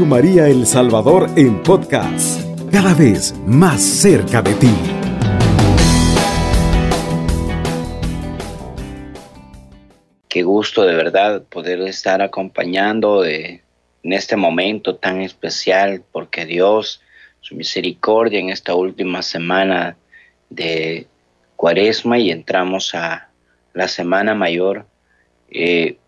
María El Salvador en podcast, cada vez más cerca de ti. Qué gusto de verdad poder estar acompañando en este momento tan especial, porque Dios, su misericordia en esta última semana de Cuaresma y entramos a la Semana Mayor. Eh,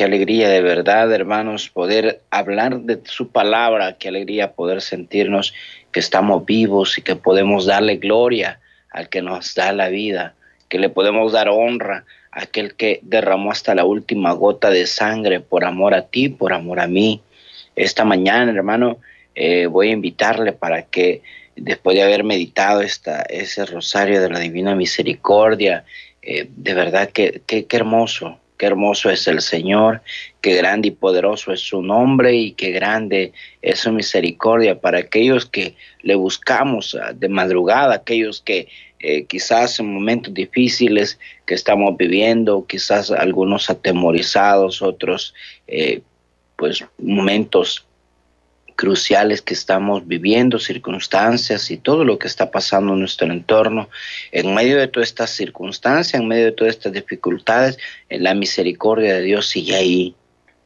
qué alegría de verdad, hermanos, poder hablar de su palabra, qué alegría poder sentirnos que estamos vivos y que podemos darle gloria al que nos da la vida, que le podemos dar honra a aquel que derramó hasta la última gota de sangre por amor a ti, por amor a mí. Esta mañana, hermano, eh, voy a invitarle para que después de haber meditado esta, ese rosario de la Divina Misericordia, eh, de verdad que, qué hermoso, qué hermoso es el Señor, qué grande y poderoso es su nombre y qué grande es su misericordia para aquellos que le buscamos ah, de madrugada, aquellos que eh, quizás en momentos difíciles que estamos viviendo, quizás algunos atemorizados, otros eh, pues momentos cruciales que estamos viviendo, circunstancias y todo lo que está pasando en nuestro entorno. En medio de todas estas circunstancias, en medio de todas estas dificultades, en la misericordia de Dios sigue ahí.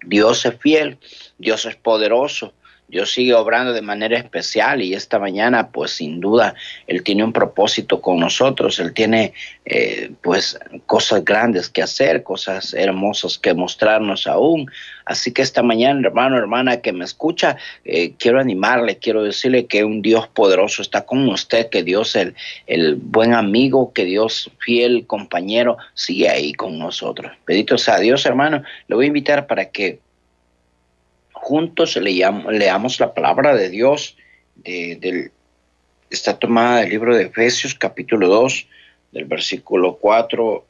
Dios es fiel, Dios es poderoso, Dios sigue obrando de manera especial y esta mañana, pues sin duda, Él tiene un propósito con nosotros, Él tiene eh, pues cosas grandes que hacer, cosas hermosas que mostrarnos aún. Así que esta mañana, hermano, hermana que me escucha, eh, quiero animarle, quiero decirle que un Dios poderoso está con usted, que Dios, el, el buen amigo, que Dios fiel compañero, sigue ahí con nosotros. Bendito sea Dios, hermano. Le voy a invitar para que juntos leamos, la palabra de Dios. De, está tomada del libro de Efesios capítulo 2, del versículo 4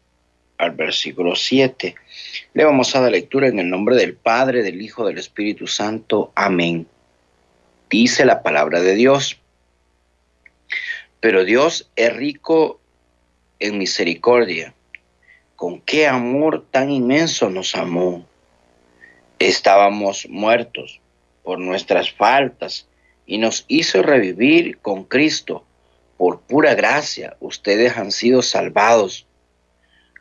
al versículo 7. Le vamos a dar lectura en el nombre del Padre, del Hijo, del Espíritu Santo. Amén. Dice la palabra de Dios. Pero Dios es rico en misericordia. Con qué amor tan inmenso nos amó estábamos muertos por nuestras faltas y nos hizo revivir con Cristo. Por pura gracia, ustedes han sido salvados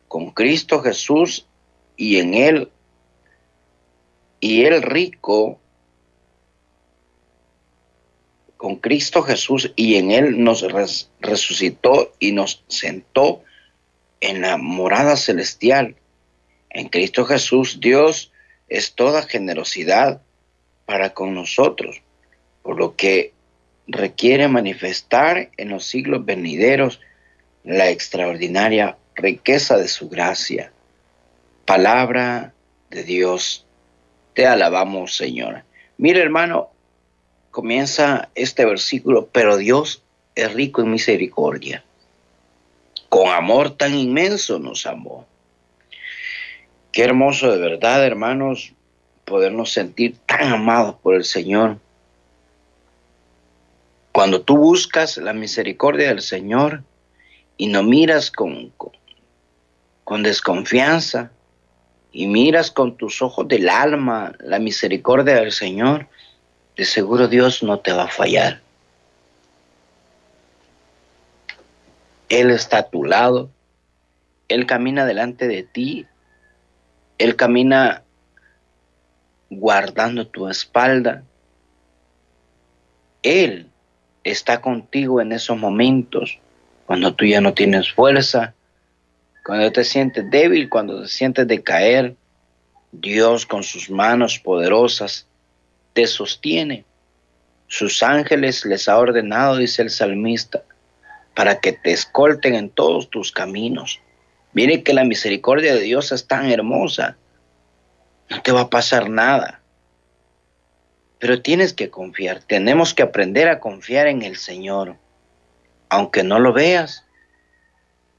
con Cristo Jesús y en Él, y el rico, con Cristo Jesús y en Él nos resucitó y nos sentó en la morada celestial. En Cristo Jesús, Dios es toda generosidad para con nosotros, por lo que requiere manifestar en los siglos venideros la extraordinaria riqueza de su gracia. Palabra de Dios, te alabamos Señor. Mira hermano, comienza este versículo, pero Dios es rico en misericordia. Con amor tan inmenso nos amó Qué hermoso de verdad, hermanos, podernos sentir tan amados por el Señor. Cuando tú buscas la misericordia del Señor y no miras con, con, desconfianza y miras con tus ojos del alma la misericordia del Señor, de seguro Dios no te va a fallar. Él está a tu lado, Él camina delante de ti él camina guardando tu espalda. Él está contigo en esos momentos cuando tú ya no tienes fuerza, cuando te sientes débil, cuando te sientes de caer. Dios con sus manos poderosas te sostiene. Sus ángeles les ha ordenado, dice el salmista, para que te escolten en todos tus caminos. Mire que la misericordia de Dios es tan hermosa. No te va a pasar nada. Pero tienes que confiar. Tenemos que aprender a confiar en el Señor. Aunque no lo veas.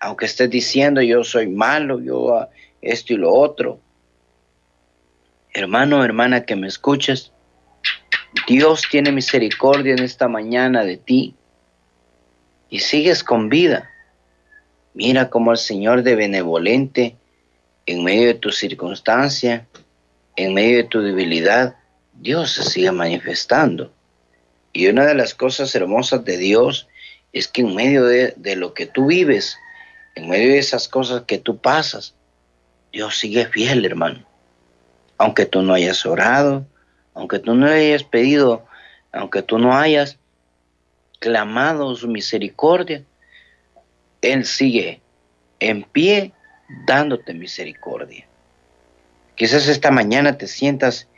Aunque estés diciendo yo soy malo, yo esto y lo otro. Hermano, hermana que me escuches. Dios tiene misericordia en esta mañana de ti. Y sigues con vida. Mira cómo el Señor de benevolente, en medio de tu circunstancia, en medio de tu debilidad, Dios se sigue manifestando. Y una de las cosas hermosas de Dios es que en medio de, de lo que tú vives, en medio de esas cosas que tú pasas, Dios sigue fiel, hermano. Aunque tú no hayas orado, aunque tú no hayas pedido, aunque tú no hayas clamado su misericordia, Él sigue en pie dándote misericordia. Quizás esta mañana te sientas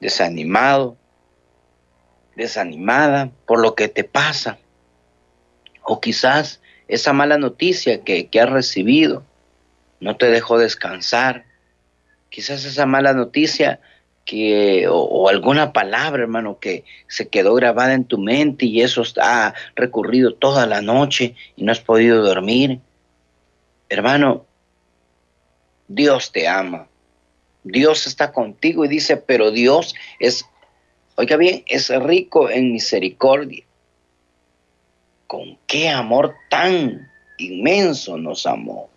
desanimado, desanimada por lo que te pasa. O quizás esa mala noticia que, que has recibido no te dejó descansar. Quizás esa mala noticia que, o, alguna palabra, hermano, que se quedó grabada en tu mente y eso ha recurrido toda la noche y no has podido dormir. Hermano, Dios te ama. Dios está contigo y dice, pero Dios es, oiga bien, es rico en misericordia. ¿Con qué amor tan inmenso nos amó?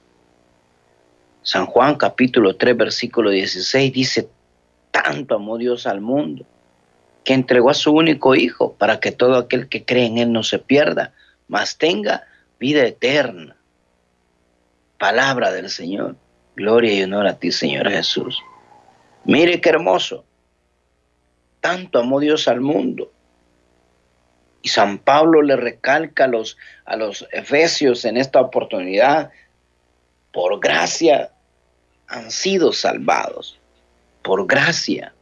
San Juan capítulo 3 versículo 16 dice, tanto amó Dios al mundo que entregó a su único Hijo para que todo aquel que cree en Él no se pierda, mas tenga vida eterna. Palabra del Señor. Gloria y honor a ti, Señor Jesús. Mire qué hermoso. Tanto amó Dios al mundo. Y San Pablo le recalca a los, a los efesios en esta oportunidad por gracia han sido salvados, por gracia.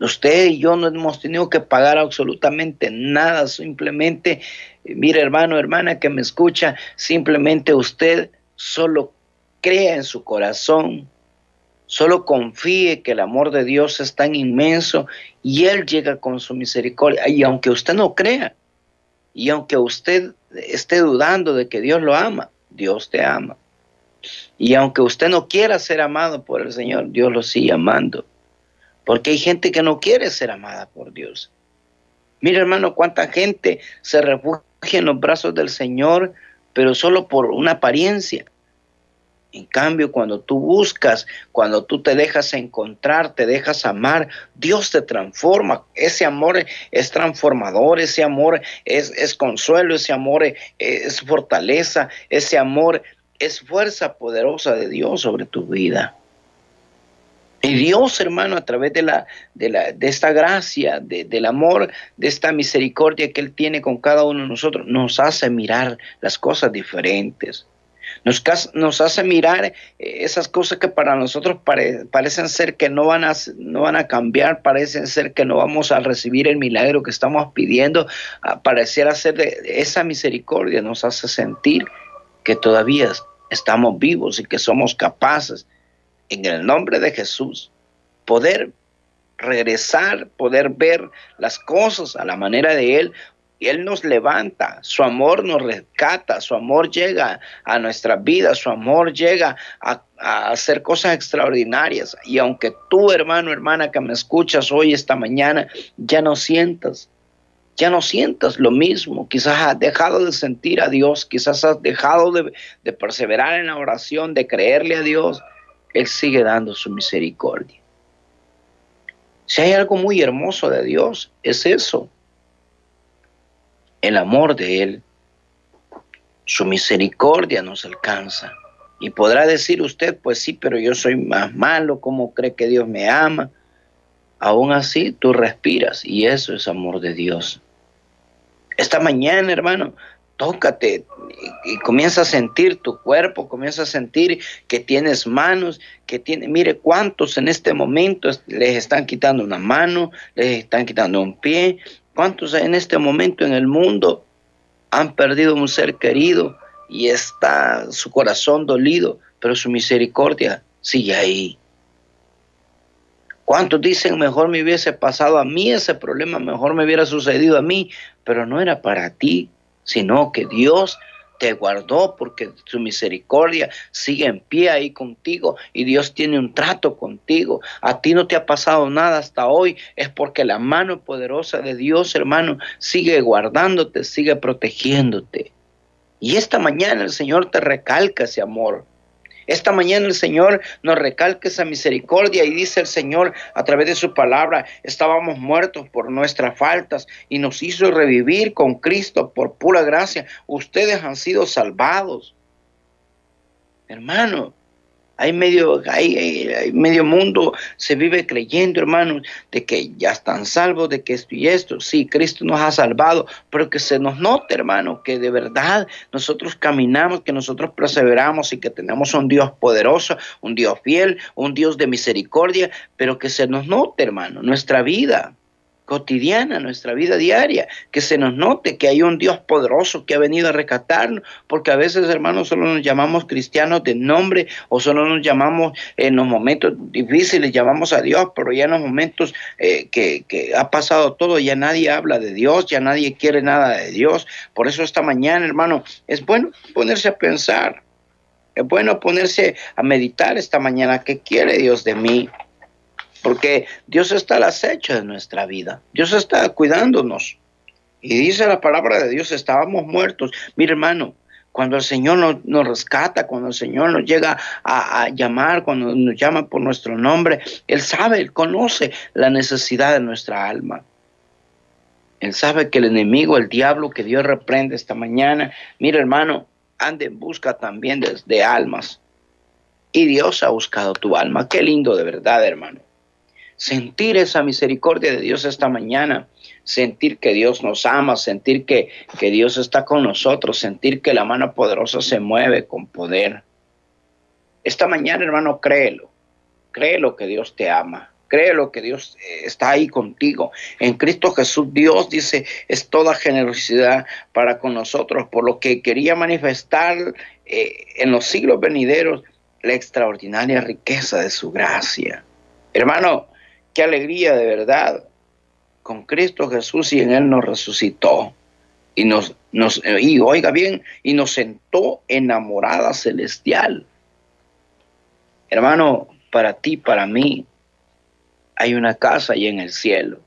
Usted y yo no hemos tenido que pagar absolutamente nada, simplemente, mire hermano, hermana que me escucha, simplemente usted solo crea en su corazón, solo confíe que el amor de Dios es tan inmenso y Él llega con su misericordia. Y aunque usted no crea, y aunque usted esté dudando de que Dios lo ama, Dios te ama. Y aunque usted no quiera ser amado por el Señor, Dios lo sigue amando. Porque hay gente que no quiere ser amada por Dios. Mira hermano, cuánta gente se refugia en los brazos del Señor, pero solo por una apariencia. En cambio, cuando tú buscas, cuando tú te dejas encontrar, te dejas amar, Dios te transforma. Ese amor es transformador, ese amor es, es consuelo, ese amor es, fortaleza, ese amor es fuerza poderosa de Dios sobre tu vida. Y Dios, hermano, a través de, la, de, la, de esta gracia, del amor, de esta misericordia que Él tiene con cada uno de nosotros, nos hace mirar las cosas diferentes. Nos, hace mirar eh, esas cosas que para nosotros parecen ser que no van, a, no van a cambiar, parecen ser que no vamos a recibir el milagro que estamos pidiendo, ah, pareciera ser de esa misericordia, nos hace sentir que todavía estamos vivos y que somos capaces, en el nombre de Jesús, poder regresar, poder ver las cosas a la manera de Él, Él nos levanta, su amor nos rescata, su amor llega a nuestra vida, su amor llega a, hacer cosas extraordinarias. Y aunque tú, hermano, hermana, que me escuchas hoy, esta mañana, ya no sientas, ya no sientas lo mismo, quizás has dejado de sentir a Dios, quizás has dejado de, perseverar en la oración, de creerle a Dios, Él sigue dando su misericordia. Si hay algo muy hermoso de Dios, es eso el amor de Él, su misericordia nos alcanza. Y podrá decir usted, pues sí, pero yo soy más malo, ¿cómo cree que Dios me ama? Aún así, tú respiras y eso es amor de Dios. Esta mañana, hermano, tócate y, comienza a sentir tu cuerpo, comienza a sentir que tienes manos, que tiene, mire cuántos en este momento les están quitando una mano, les están quitando un pie, ¿Cuántos en este momento en el mundo han perdido un ser querido y está su corazón dolido, pero su misericordia sigue ahí? ¿Cuántos dicen, mejor me hubiese pasado a mí ese problema, mejor me hubiera sucedido a mí, pero no era para ti, sino que Dios te guardó porque su misericordia sigue en pie ahí contigo y Dios tiene un trato contigo. A ti no te ha pasado nada hasta hoy, es porque la mano poderosa de Dios, hermano, sigue guardándote, sigue protegiéndote. Y esta mañana el Señor te recalca ese amor. Esta mañana el Señor nos recalca esa misericordia y dice el Señor a través de su palabra, estábamos muertos por nuestras faltas y nos hizo revivir con Cristo por pura gracia. Ustedes han sido salvados. Hermano, hay medio, hay, medio mundo, se vive creyendo, hermanos, de que ya están salvos, de que esto y esto. Sí, Cristo nos ha salvado, pero que se nos note, hermano, que de verdad nosotros caminamos, que nosotros perseveramos y que tenemos un Dios poderoso, un Dios fiel, un Dios de misericordia, pero que se nos note, hermano, nuestra vida cotidiana, nuestra vida diaria, que se nos note que hay un Dios poderoso que ha venido a rescatarnos, porque a veces, hermanos, solo nos llamamos cristianos de nombre o solo nos llamamos en los momentos difíciles, llamamos a Dios, pero ya en los momentos eh, que, que ha pasado todo, ya nadie habla de Dios, ya nadie quiere nada de Dios. Por eso esta mañana, hermano, es bueno ponerse a pensar, es bueno ponerse a meditar esta mañana, ¿qué quiere Dios de mí? Porque Dios está al acecho de nuestra vida, Dios está cuidándonos. Y dice la palabra de Dios, estábamos muertos. Mi hermano, cuando el Señor nos, rescata, cuando el Señor nos llega a, a, llamar, cuando nos llama por nuestro nombre, Él sabe, Él conoce la necesidad de nuestra alma. Él sabe que el enemigo, el diablo que Dios reprende esta mañana, mira hermano, ande en busca también de, de almas. Y Dios ha buscado tu alma. Qué lindo de verdad, hermano sentir esa misericordia de Dios esta mañana, sentir que Dios nos ama, sentir que, que Dios está con nosotros, sentir que la mano poderosa se mueve con poder. Esta mañana, hermano, créelo, créelo que Dios te ama. Créelo que Dios eh, está ahí contigo. En Cristo Jesús, Dios dice, es toda generosidad para con nosotros, por lo que quería manifestar eh, en los siglos venideros la extraordinaria riqueza de su gracia. Hermano, qué alegría de verdad con Cristo Jesús y en Él nos resucitó. Y nos, nos, y oiga bien, y nos sentó enamorada celestial. Hermano, para ti, para mí, hay una casa ahí en el cielo.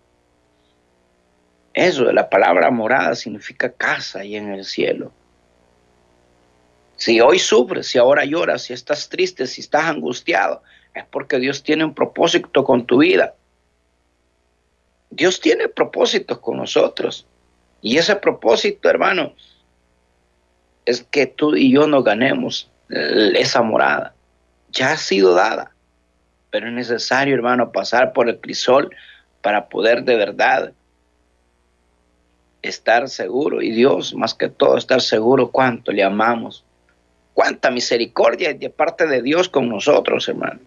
Eso, la palabra morada significa casa ahí en el cielo. Si hoy sufres, si ahora lloras, si estás triste, si estás angustiado, es porque Dios tiene un propósito con tu vida. Dios tiene propósitos con nosotros. Y ese propósito, hermano, es que tú y yo nos ganemos esa morada. Ya ha sido dada, pero es necesario, hermano, pasar por el crisol para poder de verdad estar seguro. Y Dios, más que todo, estar seguro cuánto le amamos. Cuánta misericordia de parte de Dios con nosotros, hermano.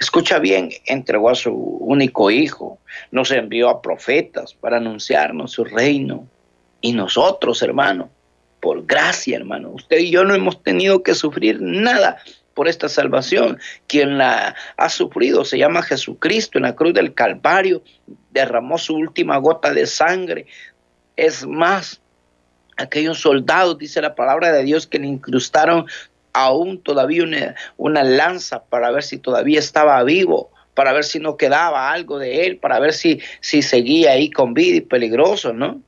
Escucha bien, entregó a su único hijo, nos envió a profetas para anunciarnos su reino. Y nosotros, hermano, por gracia, hermano, usted y yo no hemos tenido que sufrir nada por esta salvación. Quien la ha sufrido se llama Jesucristo en la cruz del Calvario, derramó su última gota de sangre. Es más, aquellos soldados, dice la palabra de Dios, que le incrustaron aún todavía una, lanza para ver si todavía estaba vivo, para ver si no quedaba algo de él, para ver si, si seguía ahí con vida y peligroso, ¿no?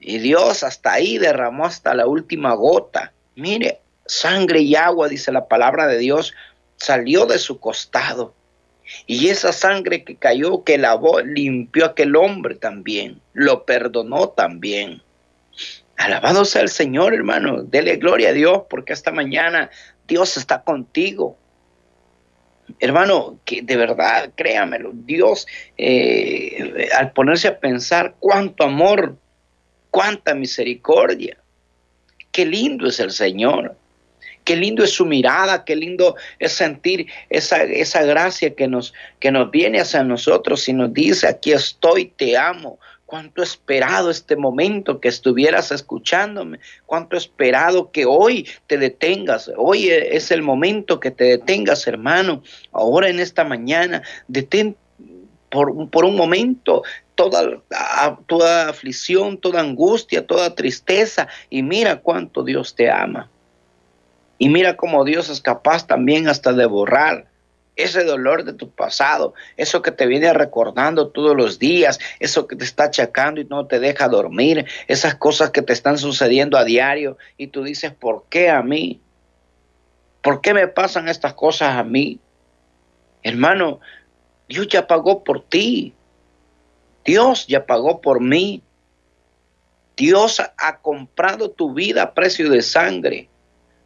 Y Dios hasta ahí derramó hasta la última gota. Mire, sangre y agua, dice la palabra de Dios, salió de su costado. Y esa sangre que cayó, que lavó, limpió a aquel hombre también, lo perdonó también. Alabado sea el Señor, hermano. Dele gloria a Dios porque esta mañana Dios está contigo. Hermano, que de verdad, créamelo, Dios, eh, al ponerse a pensar cuánto amor, cuánta misericordia, qué lindo es el Señor, qué lindo es su mirada, qué lindo es sentir esa, esa gracia que nos, que nos viene hacia nosotros y nos dice, aquí estoy, te amo, cuánto he esperado este momento que estuvieras escuchándome, cuánto he esperado que hoy te detengas, hoy es el momento que te detengas, hermano, ahora en esta mañana, detén por, por un momento toda, toda aflicción, toda angustia, toda tristeza. Y mira cuánto Dios te ama. Y mira cómo Dios es capaz también hasta de borrar ese dolor de tu pasado, eso que te viene recordando todos los días, eso que te está achacando y no te deja dormir, esas cosas que te están sucediendo a diario y tú dices, ¿por qué a mí? ¿Por qué me pasan estas cosas a mí? Hermano, Dios ya pagó por ti. Dios ya pagó por mí. Dios ha comprado tu vida a precio de sangre.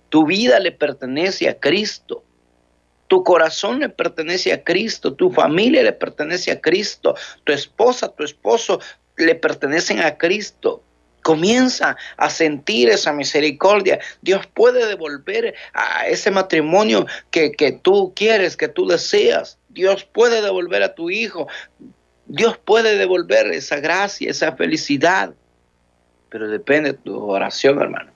Tu vida le pertenece a Cristo. Tu corazón le pertenece a Cristo. Tu familia le pertenece a Cristo. Tu esposa, tu esposo le pertenecen a Cristo. Comienza a sentir esa misericordia. Dios puede devolver a ese matrimonio que, que tú quieres, que tú deseas. Dios puede devolver a tu hijo. Dios puede devolver esa gracia, esa felicidad. Pero depende de tu oración, hermano.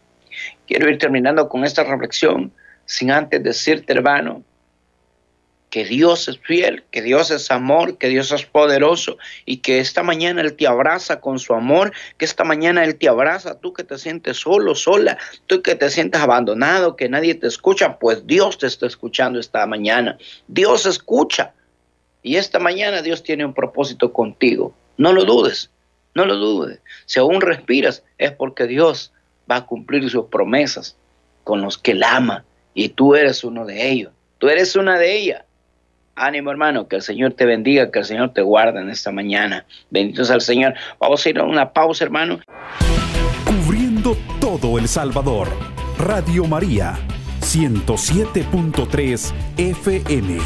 Quiero ir terminando con esta reflexión sin antes decirte, hermano, que Dios es fiel, que Dios es amor, que Dios es poderoso y que esta mañana Él te abraza con su amor, que esta mañana Él te abraza, tú que te sientes solo, sola, tú que te sientes abandonado, que nadie te escucha, pues Dios te está escuchando esta mañana. Dios escucha y esta mañana Dios tiene un propósito contigo. No lo dudes, no lo dudes. Si aún respiras es porque Dios va a cumplir sus promesas con los que Él ama y tú eres uno de ellos. Tú eres una de ellas. Ánimo hermano, que el Señor te bendiga, que el Señor te guarde en esta mañana. Benditos al Señor. Vamos a ir a una pausa hermano. Cubriendo todo El Salvador. Radio María, 107.3 FM.